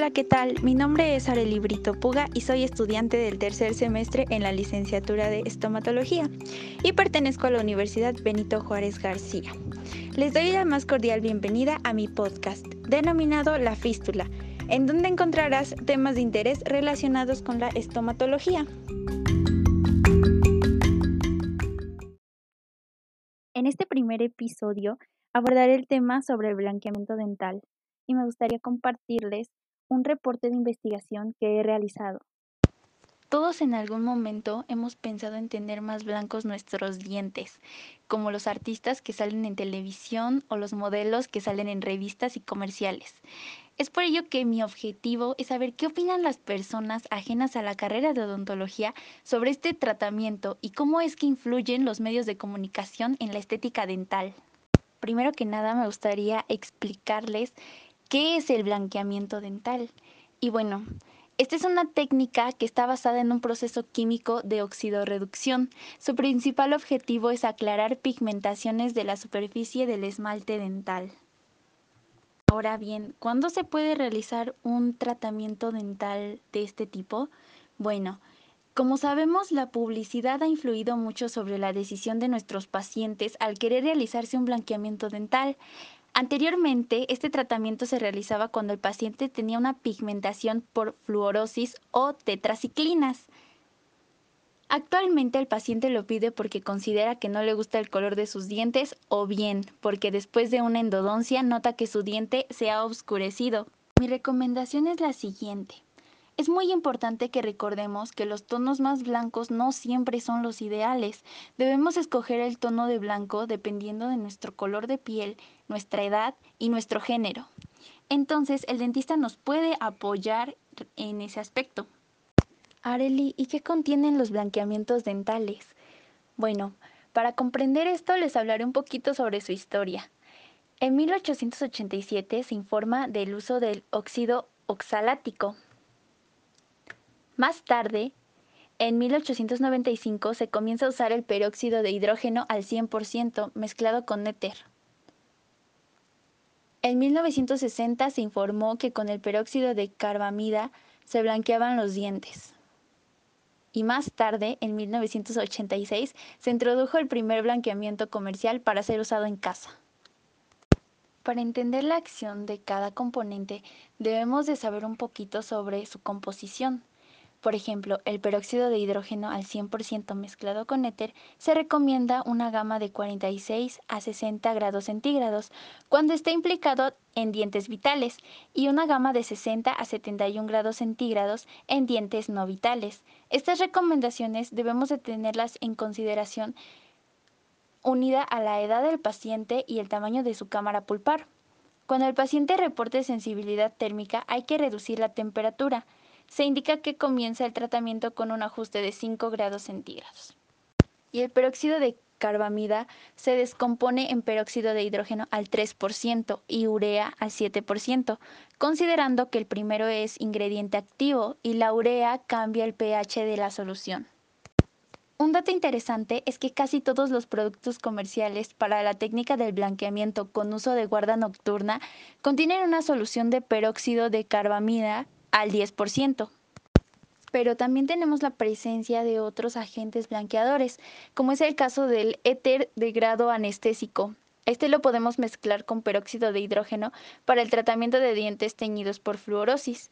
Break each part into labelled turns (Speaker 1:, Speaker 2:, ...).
Speaker 1: Hola, ¿qué tal? Mi nombre es Arely Brito Puga y soy estudiante del tercer semestre en la licenciatura de estomatología y pertenezco a la Universidad Benito Juárez García. Les doy la más cordial bienvenida a mi podcast, denominado La Fístula, en donde encontrarás temas de interés relacionados con la estomatología. En este primer episodio abordaré el tema sobre el blanqueamiento dental y me gustaría compartirles un reporte de investigación que he realizado. Todos en algún momento hemos pensado en tener más blancos nuestros dientes, como los artistas que salen en televisión o los modelos que salen en revistas y comerciales. Es por ello que mi objetivo es saber qué opinan las personas ajenas a la carrera de odontología sobre este tratamiento y cómo es que influyen los medios de comunicación en la estética dental. Primero que nada me gustaría explicarles ¿Qué es el blanqueamiento dental? Y bueno, esta es una técnica que está basada en un proceso químico de oxidorreducción. Su principal objetivo es aclarar pigmentaciones de la superficie del esmalte dental. Ahora bien, ¿cuándo se puede realizar un tratamiento dental de este tipo? Bueno, como sabemos, la publicidad ha influido mucho sobre la decisión de nuestros pacientes al querer realizarse un blanqueamiento dental. Anteriormente, este tratamiento se realizaba cuando el paciente tenía una pigmentación por fluorosis o tetraciclinas. Actualmente el paciente lo pide porque considera que no le gusta el color de sus dientes o bien porque después de una endodoncia nota que su diente se ha oscurecido. Mi recomendación es la siguiente. Es muy importante que recordemos que los tonos más blancos no siempre son los ideales. Debemos escoger el tono de blanco dependiendo de nuestro color de piel, nuestra edad y nuestro género. Entonces, el dentista nos puede apoyar en ese aspecto. Areli, ¿y qué contienen los blanqueamientos dentales? Bueno, para comprender esto les hablaré un poquito sobre su historia. En 1887 se informa del uso del óxido oxalático, más tarde, en 1895 se comienza a usar el peróxido de hidrógeno al 100% mezclado con éter. En 1960 se informó que con el peróxido de carbamida se blanqueaban los dientes. Y más tarde, en 1986, se introdujo el primer blanqueamiento comercial para ser usado en casa. Para entender la acción de cada componente, debemos de saber un poquito sobre su composición. Por ejemplo, el peróxido de hidrógeno al 100% mezclado con éter se recomienda una gama de 46 a 60 grados centígrados cuando está implicado en dientes vitales y una gama de 60 a 71 grados centígrados en dientes no vitales. Estas recomendaciones debemos de tenerlas en consideración unida a la edad del paciente y el tamaño de su cámara pulpar. Cuando el paciente reporte sensibilidad térmica hay que reducir la temperatura se indica que comienza el tratamiento con un ajuste de 5 grados centígrados. Y el peróxido de carbamida se descompone en peróxido de hidrógeno al 3% y urea al 7%, considerando que el primero es ingrediente activo y la urea cambia el pH de la solución. Un dato interesante es que casi todos los productos comerciales para la técnica del blanqueamiento con uso de guarda nocturna contienen una solución de peróxido de carbamida al 10%. Pero también tenemos la presencia de otros agentes blanqueadores, como es el caso del éter de grado anestésico. Este lo podemos mezclar con peróxido de hidrógeno para el tratamiento de dientes teñidos por fluorosis.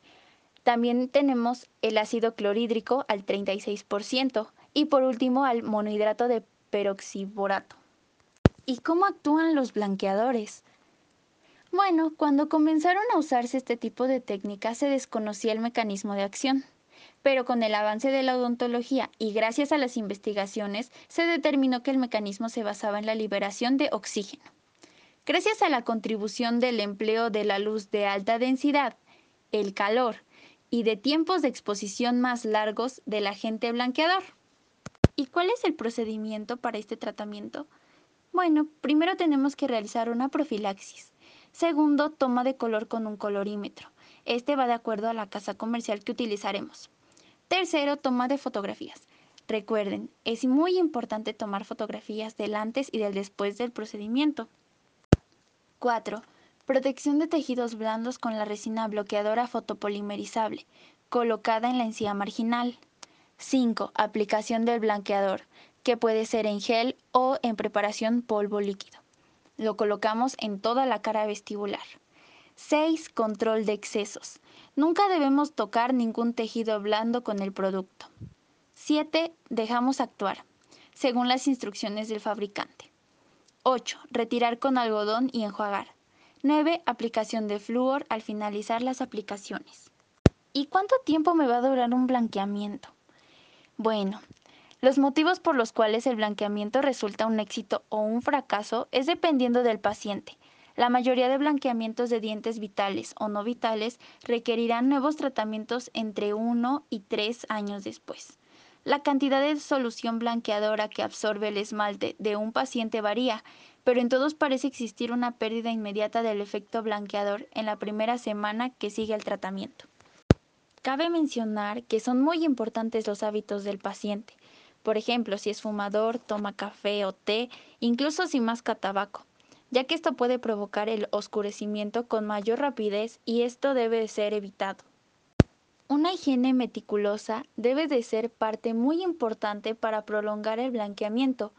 Speaker 1: También tenemos el ácido clorhídrico al 36% y por último al monohidrato de peroxiborato. ¿Y cómo actúan los blanqueadores? Bueno, cuando comenzaron a usarse este tipo de técnicas se desconocía el mecanismo de acción, pero con el avance de la odontología y gracias a las investigaciones se determinó que el mecanismo se basaba en la liberación de oxígeno. Gracias a la contribución del empleo de la luz de alta densidad, el calor y de tiempos de exposición más largos del agente blanqueador. ¿Y cuál es el procedimiento para este tratamiento? Bueno, primero tenemos que realizar una profilaxis Segundo, toma de color con un colorímetro. Este va de acuerdo a la casa comercial que utilizaremos. Tercero, toma de fotografías. Recuerden, es muy importante tomar fotografías del antes y del después del procedimiento. 4. Protección de tejidos blandos con la resina bloqueadora fotopolimerizable, colocada en la encía marginal. 5. Aplicación del blanqueador, que puede ser en gel o en preparación polvo líquido. Lo colocamos en toda la cara vestibular. 6. Control de excesos. Nunca debemos tocar ningún tejido blando con el producto. 7. Dejamos actuar, según las instrucciones del fabricante. 8. Retirar con algodón y enjuagar. 9. Aplicación de flúor al finalizar las aplicaciones. ¿Y cuánto tiempo me va a durar un blanqueamiento? Bueno, los motivos por los cuales el blanqueamiento resulta un éxito o un fracaso es dependiendo del paciente. La mayoría de blanqueamientos de dientes vitales o no vitales requerirán nuevos tratamientos entre 1 y 3 años después. La cantidad de solución blanqueadora que absorbe el esmalte de un paciente varía, pero en todos parece existir una pérdida inmediata del efecto blanqueador en la primera semana que sigue el tratamiento. Cabe mencionar que son muy importantes los hábitos del paciente. Por ejemplo, si es fumador, toma café o té, incluso si masca tabaco, ya que esto puede provocar el oscurecimiento con mayor rapidez y esto debe ser evitado. Una higiene meticulosa debe de ser parte muy importante para prolongar el blanqueamiento.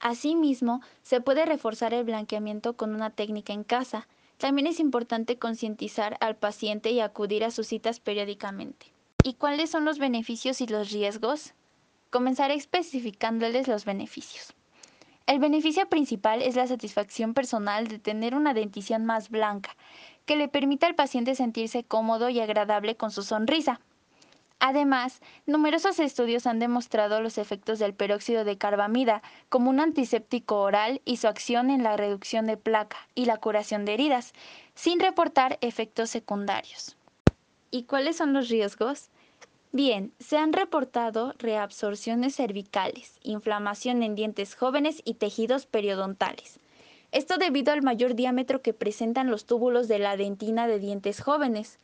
Speaker 1: Asimismo, se puede reforzar el blanqueamiento con una técnica en casa. También es importante concientizar al paciente y acudir a sus citas periódicamente. ¿Y cuáles son los beneficios y los riesgos? Comenzaré especificándoles los beneficios. El beneficio principal es la satisfacción personal de tener una dentición más blanca, que le permita al paciente sentirse cómodo y agradable con su sonrisa. Además, numerosos estudios han demostrado los efectos del peróxido de carbamida como un antiséptico oral y su acción en la reducción de placa y la curación de heridas, sin reportar efectos secundarios. ¿Y cuáles son los riesgos? Bien, se han reportado reabsorciones cervicales, inflamación en dientes jóvenes y tejidos periodontales. Esto debido al mayor diámetro que presentan los túbulos de la dentina de dientes jóvenes.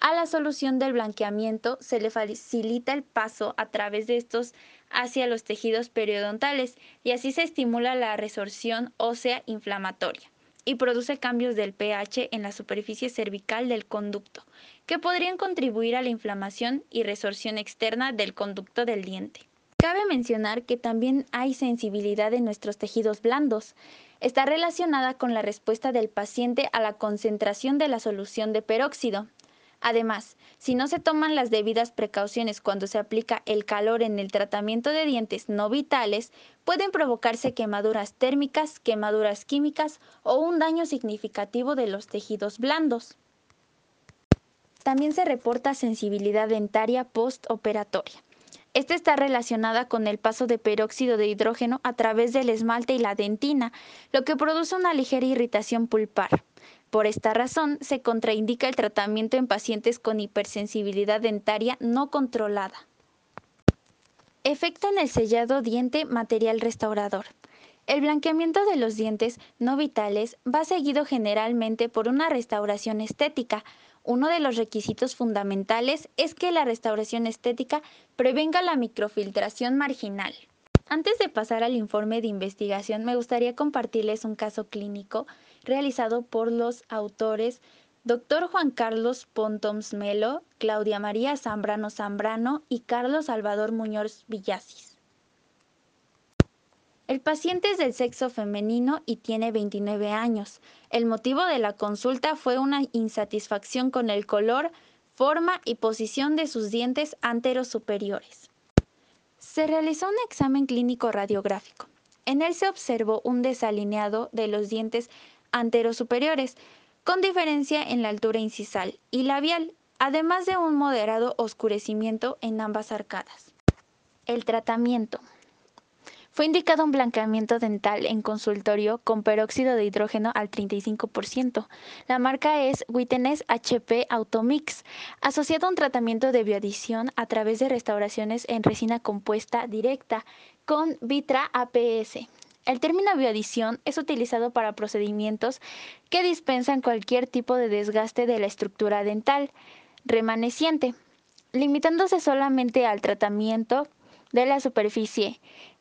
Speaker 1: A la solución del blanqueamiento se le facilita el paso a través de estos hacia los tejidos periodontales y así se estimula la resorción ósea inflamatoria y produce cambios del pH en la superficie cervical del conducto, que podrían contribuir a la inflamación y resorción externa del conducto del diente. Cabe mencionar que también hay sensibilidad en nuestros tejidos blandos. Está relacionada con la respuesta del paciente a la concentración de la solución de peróxido. Además, si no se toman las debidas precauciones cuando se aplica el calor en el tratamiento de dientes no vitales, pueden provocarse quemaduras térmicas, quemaduras químicas o un daño significativo de los tejidos blandos. También se reporta sensibilidad dentaria postoperatoria. Esta está relacionada con el paso de peróxido de hidrógeno a través del esmalte y la dentina, lo que produce una ligera irritación pulpar. Por esta razón, se contraindica el tratamiento en pacientes con hipersensibilidad dentaria no controlada. Efecto en el sellado diente material restaurador. El blanqueamiento de los dientes no vitales va seguido generalmente por una restauración estética, uno de los requisitos fundamentales es que la restauración estética prevenga la microfiltración marginal. Antes de pasar al informe de investigación, me gustaría compartirles un caso clínico realizado por los autores Dr. Juan Carlos Pontoms Melo, Claudia María Zambrano Zambrano y Carlos Salvador Muñoz Villasis. El paciente es del sexo femenino y tiene 29 años. El motivo de la consulta fue una insatisfacción con el color, forma y posición de sus dientes anteros superiores. Se realizó un examen clínico radiográfico. En él se observó un desalineado de los dientes anteros superiores, con diferencia en la altura incisal y labial, además de un moderado oscurecimiento en ambas arcadas. El tratamiento. Fue indicado un blanqueamiento dental en consultorio con peróxido de hidrógeno al 35%. La marca es Witness HP Automix, asociado a un tratamiento de bioadición a través de restauraciones en resina compuesta directa con Vitra APS. El término bioadición es utilizado para procedimientos que dispensan cualquier tipo de desgaste de la estructura dental remaneciente, limitándose solamente al tratamiento de la superficie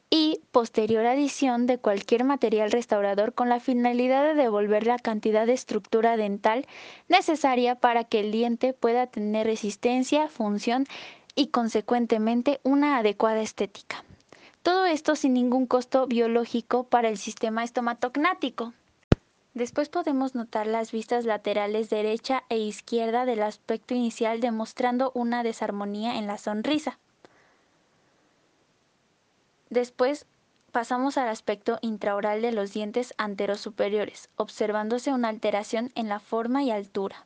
Speaker 1: y posterior adición de cualquier material restaurador con la finalidad de devolver la cantidad de estructura dental necesaria para que el diente pueda tener resistencia, función y consecuentemente una adecuada estética. Todo esto sin ningún costo biológico para el sistema estomatognático. Después podemos notar las vistas laterales derecha e izquierda del aspecto inicial demostrando una desarmonía en la sonrisa. Después pasamos al aspecto intraoral de los dientes anteros superiores, observándose una alteración en la forma y altura.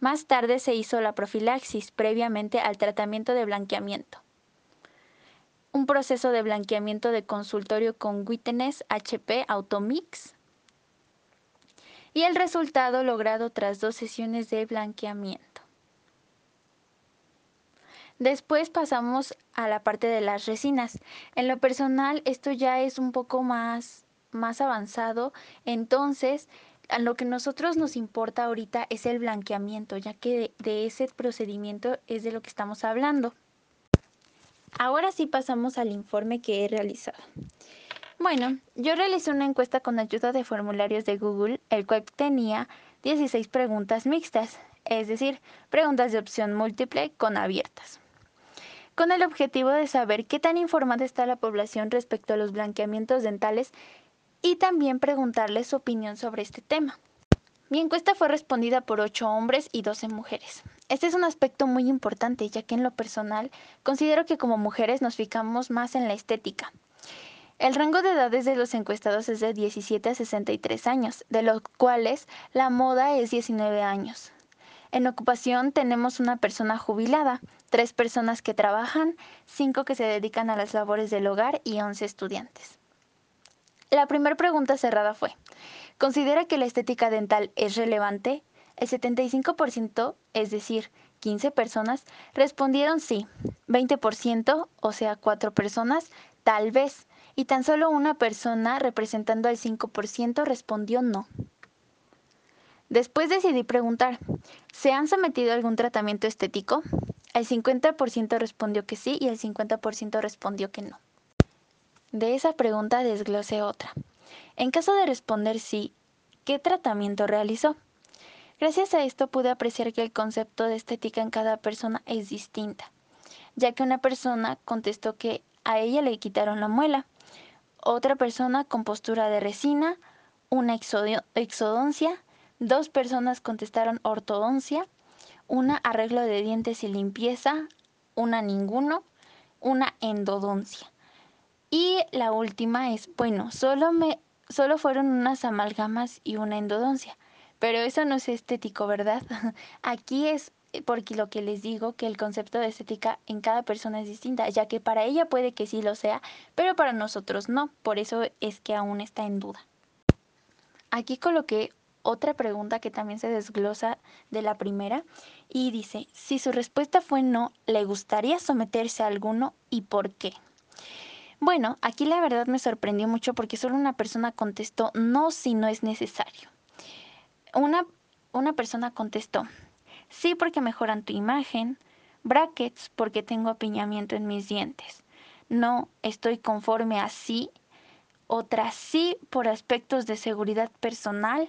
Speaker 1: Más tarde se hizo la profilaxis previamente al tratamiento de blanqueamiento. Un proceso de blanqueamiento de consultorio con Witness HP Automix y el resultado logrado tras dos sesiones de blanqueamiento. Después pasamos a la parte de las resinas. En lo personal esto ya es un poco más, más avanzado, entonces a lo que nosotros nos importa ahorita es el blanqueamiento, ya que de, ese procedimiento es de lo que estamos hablando. Ahora sí pasamos al informe que he realizado. Bueno, yo realicé una encuesta con ayuda de formularios de Google, el cual tenía 16 preguntas mixtas, es decir, preguntas de opción múltiple con abiertas, con el objetivo de saber qué tan informada está la población respecto a los blanqueamientos dentales y también preguntarles su opinión sobre este tema. Mi encuesta fue respondida por 8 hombres y 12 mujeres. Este es un aspecto muy importante, ya que en lo personal considero que como mujeres nos fijamos más en la estética, el rango de edades de los encuestados es de 17 a 63 años, de los cuales la moda es 19 años. En ocupación tenemos una persona jubilada, tres personas que trabajan, cinco que se dedican a las labores del hogar y 11 estudiantes. La primera pregunta cerrada fue, ¿considera que la estética dental es relevante? El 75%, es decir, 15 personas, respondieron sí, 20%, o sea, 4 personas, tal vez, y tan solo una persona, representando al 5%, respondió no. Después decidí preguntar, ¿se han sometido a algún tratamiento estético? El 50% respondió que sí y el 50% respondió que no. De esa pregunta desglosé otra. En caso de responder sí, ¿qué tratamiento realizó? Gracias a esto pude apreciar que el concepto de estética en cada persona es distinta, ya que una persona contestó que a ella le quitaron la muela, otra persona con postura de resina, una exodoncia, dos personas contestaron ortodoncia, una arreglo de dientes y limpieza, una ninguno, una endodoncia. Y la última es, bueno, solo me solo fueron unas amalgamas y una endodoncia. Pero eso no es estético, ¿verdad? Aquí es eh, porque lo que les digo, que el concepto de estética en cada persona es distinta, ya que para ella puede que sí lo sea, pero para nosotros no, por eso es que aún está en duda. Aquí coloqué otra pregunta que también se desglosa de la primera y dice, si su respuesta fue no, ¿le gustaría someterse a alguno y por qué? Bueno, aquí la verdad me sorprendió mucho porque solo una persona contestó no si no es necesario. Una, una persona contestó, Sí porque mejoran tu imagen. Brackets porque tengo apiñamiento en mis dientes. No estoy conforme así. Otra sí por aspectos de seguridad personal.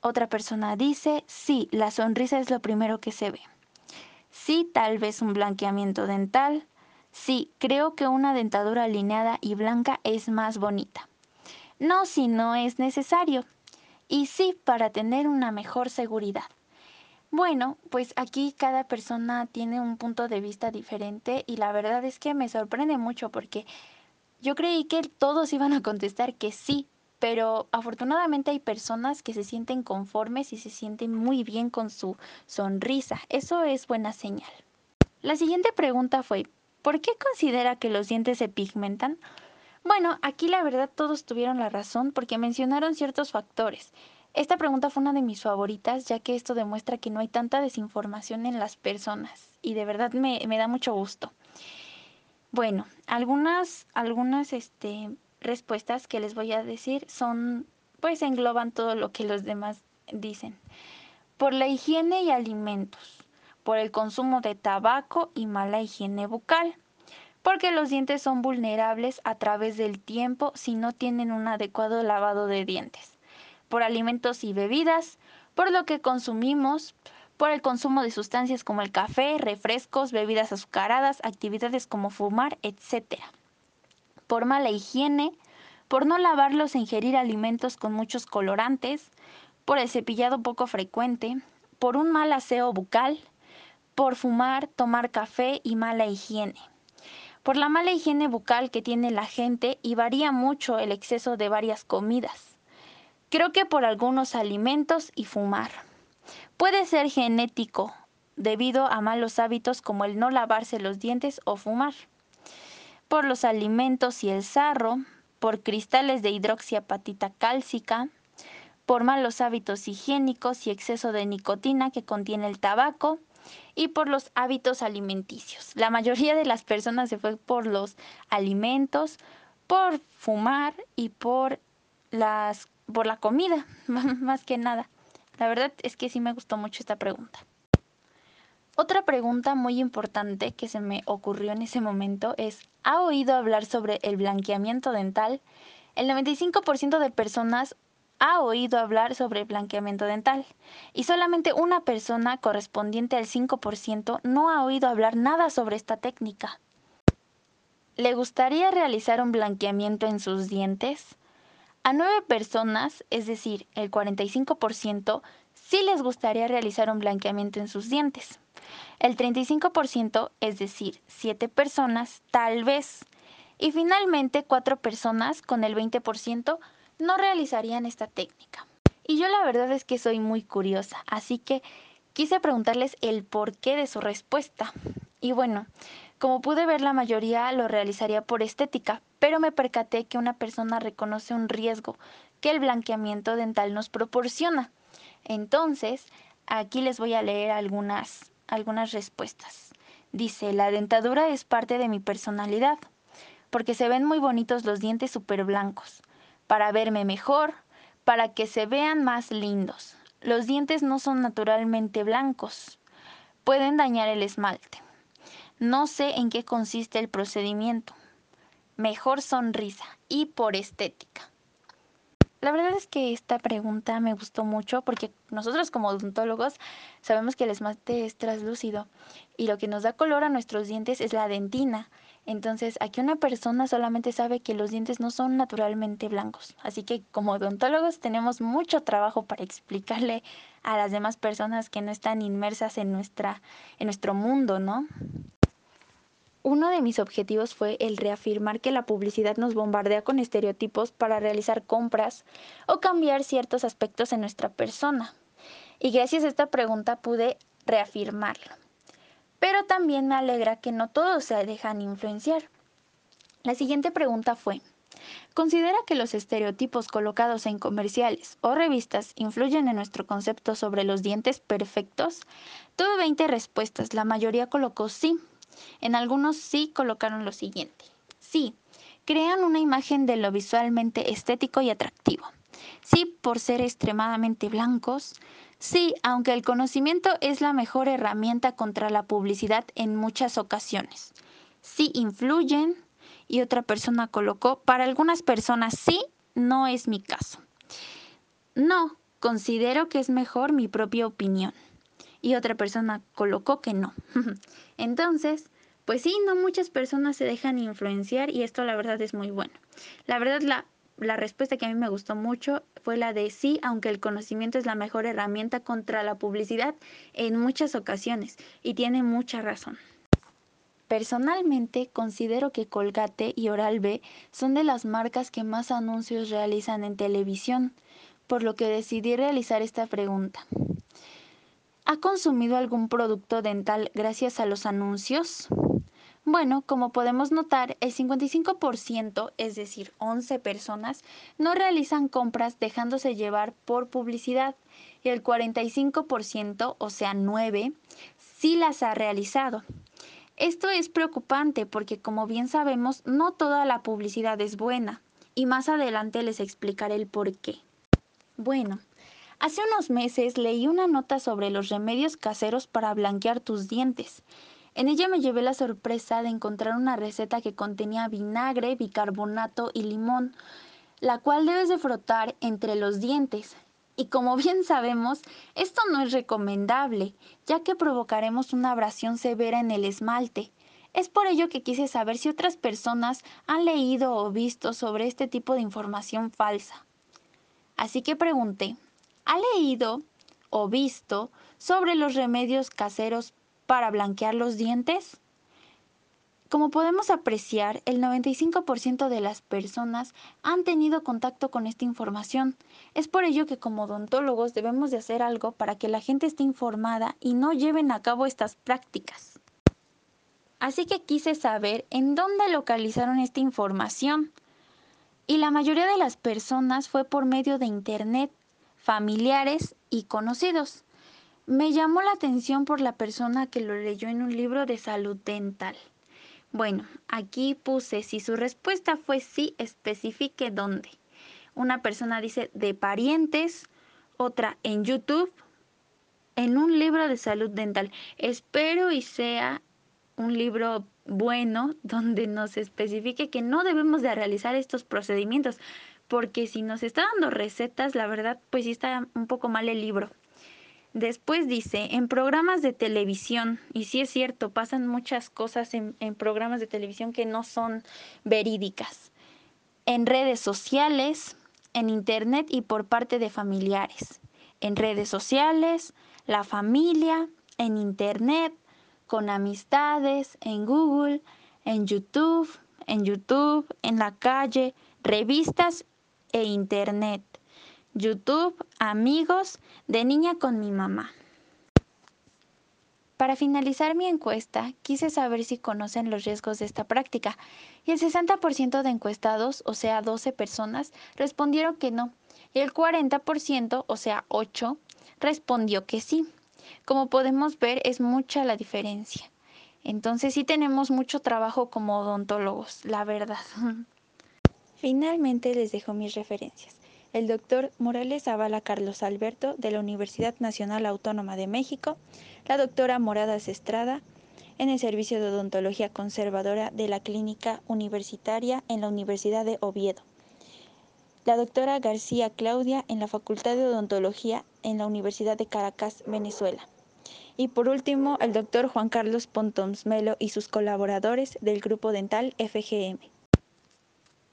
Speaker 1: Otra persona dice, sí, la sonrisa es lo primero que se ve. Sí, tal vez un blanqueamiento dental. Sí, creo que una dentadura alineada y blanca es más bonita. No si no es necesario. Y sí, para tener una mejor seguridad. Bueno, pues aquí cada persona tiene un punto de vista diferente y la verdad es que me sorprende mucho porque yo creí que todos iban a contestar que sí, pero afortunadamente hay personas que se sienten conformes y se sienten muy bien con su sonrisa. Eso es buena señal. La siguiente pregunta fue, ¿por qué considera que los dientes se pigmentan? Bueno, aquí la verdad todos tuvieron la razón porque mencionaron ciertos factores. Esta pregunta fue una de mis favoritas, ya que esto demuestra que no hay tanta desinformación en las personas y de verdad me, da mucho gusto. Bueno, algunas, algunas este, respuestas que les voy a decir son, pues engloban todo lo que los demás dicen. Por la higiene y alimentos, por el consumo de tabaco y mala higiene bucal, porque los dientes son vulnerables a través del tiempo si no tienen un adecuado lavado de dientes, por alimentos y bebidas, por lo que consumimos, por el consumo de sustancias como el café, refrescos, bebidas azucaradas, actividades como fumar, etc. Por mala higiene, por no lavarlos e ingerir alimentos con muchos colorantes, por el cepillado poco frecuente, por un mal aseo bucal, por fumar, tomar café y mala higiene. Por la mala higiene bucal que tiene la gente y varía mucho el exceso de varias comidas. Creo que por algunos alimentos y fumar. Puede ser genético, debido a malos hábitos como el no lavarse los dientes o fumar. Por los alimentos y el sarro, por cristales de hidroxiapatita cálcica, por malos hábitos higiénicos y exceso de nicotina que contiene el tabaco, y por los hábitos alimenticios. La mayoría de las personas se fue por los alimentos, por fumar y por las por la comida, más que nada. La verdad es que sí me gustó mucho esta pregunta. Otra pregunta muy importante que se me ocurrió en ese momento es, ¿ha oído hablar sobre el blanqueamiento dental? El 95% de personas ha oído hablar sobre el blanqueamiento dental y solamente una persona correspondiente al 5% no ha oído hablar nada sobre esta técnica. ¿Le gustaría realizar un blanqueamiento en sus dientes? A nueve personas, es decir, el 45%, sí les gustaría realizar un blanqueamiento en sus dientes. El 35%, es decir, siete personas, tal vez. Y finalmente, cuatro personas, con el 20%, no realizarían esta técnica. Y yo la verdad es que soy muy curiosa, así que quise preguntarles el porqué de su respuesta. Y bueno, como pude ver, la mayoría lo realizaría por estética, pero me percaté que una persona reconoce un riesgo que el blanqueamiento dental nos proporciona. Entonces, aquí les voy a leer algunas, algunas respuestas. Dice, la dentadura es parte de mi personalidad, porque se ven muy bonitos los dientes súper blancos para verme mejor, para que se vean más lindos. Los dientes no son naturalmente blancos. Pueden dañar el esmalte. No sé en qué consiste el procedimiento. Mejor sonrisa y por estética. La verdad es que esta pregunta me gustó mucho porque nosotros como odontólogos sabemos que el esmalte es translúcido y lo que nos da color a nuestros dientes es la dentina. Entonces, aquí una persona solamente sabe que los dientes no son naturalmente blancos. Así que como odontólogos tenemos mucho trabajo para explicarle a las demás personas que no están inmersas en, nuestra, en nuestro mundo, ¿no? Uno de mis objetivos fue el reafirmar que la publicidad nos bombardea con estereotipos para realizar compras o cambiar ciertos aspectos en nuestra persona. Y gracias a esta pregunta pude reafirmarlo pero también me alegra que no todos se dejan influenciar. La siguiente pregunta fue, ¿considera que los estereotipos colocados en comerciales o revistas influyen en nuestro concepto sobre los dientes perfectos? Tuve 20 respuestas, la mayoría colocó sí. En algunos sí colocaron lo siguiente. Sí, crean una imagen de lo visualmente estético y atractivo. Sí, por ser extremadamente blancos. Sí, aunque el conocimiento es la mejor herramienta contra la publicidad en muchas ocasiones. Sí influyen y otra persona colocó, para algunas personas sí, no es mi caso. No, considero que es mejor mi propia opinión. Y otra persona colocó que no. Entonces, pues sí, no muchas personas se dejan influenciar y esto la verdad es muy bueno. La verdad la la respuesta que a mí me gustó mucho fue la de sí, aunque el conocimiento es la mejor herramienta contra la publicidad en muchas ocasiones, y tiene mucha razón. Personalmente considero que Colgate y Oral-B son de las marcas que más anuncios realizan en televisión, por lo que decidí realizar esta pregunta. ¿Ha consumido algún producto dental gracias a los anuncios? Bueno, como podemos notar, el 55%, es decir, 11 personas, no realizan compras dejándose llevar por publicidad y el 45%, o sea, 9, sí las ha realizado. Esto es preocupante porque, como bien sabemos, no toda la publicidad es buena y más adelante les explicaré el por qué. Bueno, hace unos meses leí una nota sobre los remedios caseros para blanquear tus dientes En ella me llevé la sorpresa de encontrar una receta que contenía vinagre, bicarbonato y limón, la cual debes de frotar entre los dientes. Y como bien sabemos, esto no es recomendable, ya que provocaremos una abrasión severa en el esmalte. Es por ello que quise saber si otras personas han leído o visto sobre este tipo de información falsa. Así que pregunté, ¿ha leído o visto sobre los remedios caseros para blanquear los dientes? Como podemos apreciar, el 95% de las personas han tenido contacto con esta información. Es por ello que como odontólogos debemos de hacer algo para que la gente esté informada y no lleven a cabo estas prácticas. Así que quise saber en dónde localizaron esta información. Y la mayoría de las personas fue por medio de Internet, familiares y conocidos. Me llamó la atención por la persona que lo leyó en un libro de salud dental. Bueno, aquí puse si su respuesta fue sí, especifique dónde. Una persona dice de parientes, otra en YouTube, en un libro de salud dental. Espero y sea un libro bueno donde nos especifique que no debemos de realizar estos procedimientos, porque si nos está dando recetas, la verdad, pues sí está un poco mal el libro. Después dice, en programas de televisión, y sí es cierto, pasan muchas cosas en, en, programas de televisión que no son verídicas, en redes sociales, en internet y por parte de familiares. En redes sociales, la familia, en internet, con amistades, en Google, en YouTube, en YouTube, en la calle, revistas e internet. YouTube, amigos, de niña con mi mamá. Para finalizar mi encuesta, quise saber si conocen los riesgos de esta práctica y el 60% de encuestados, o sea 12 personas, respondieron que no y el 40%, o sea 8, respondió que sí. Como podemos ver, es mucha la diferencia. Entonces sí tenemos mucho trabajo como odontólogos, la verdad. Finalmente les dejo mis referencias el doctor Morales Zavala Carlos Alberto de la Universidad Nacional Autónoma de México, la doctora Moradas Estrada en el Servicio de Odontología Conservadora de la Clínica Universitaria en la Universidad de Oviedo, la doctora García Claudia en la Facultad de Odontología en la Universidad de Caracas, Venezuela. Y por último, el doctor Juan Carlos Pontons Melo y sus colaboradores del Grupo Dental FGM.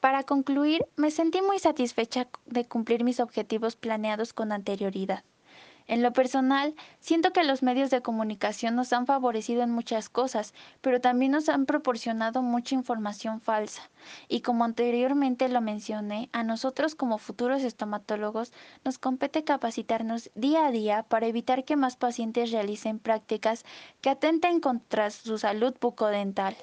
Speaker 1: Para concluir, me sentí muy satisfecha de cumplir mis objetivos planeados con anterioridad. En lo personal, siento que los medios de comunicación nos han favorecido en muchas cosas, pero también nos han proporcionado mucha información falsa. Y como anteriormente lo mencioné, a nosotros como futuros estomatólogos nos compete capacitarnos día a día para evitar que más pacientes realicen prácticas que atenten contra su salud bucodental.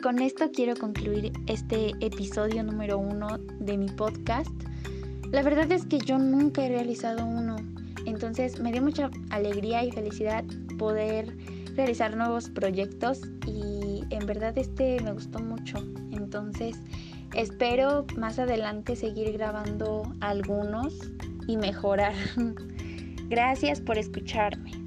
Speaker 1: Con esto quiero concluir este episodio número uno de mi podcast. La verdad es que yo nunca he realizado uno, entonces me dio mucha alegría y felicidad poder realizar nuevos proyectos y en verdad este me gustó mucho. Entonces espero más adelante seguir grabando algunos y mejorar. Gracias por escucharme.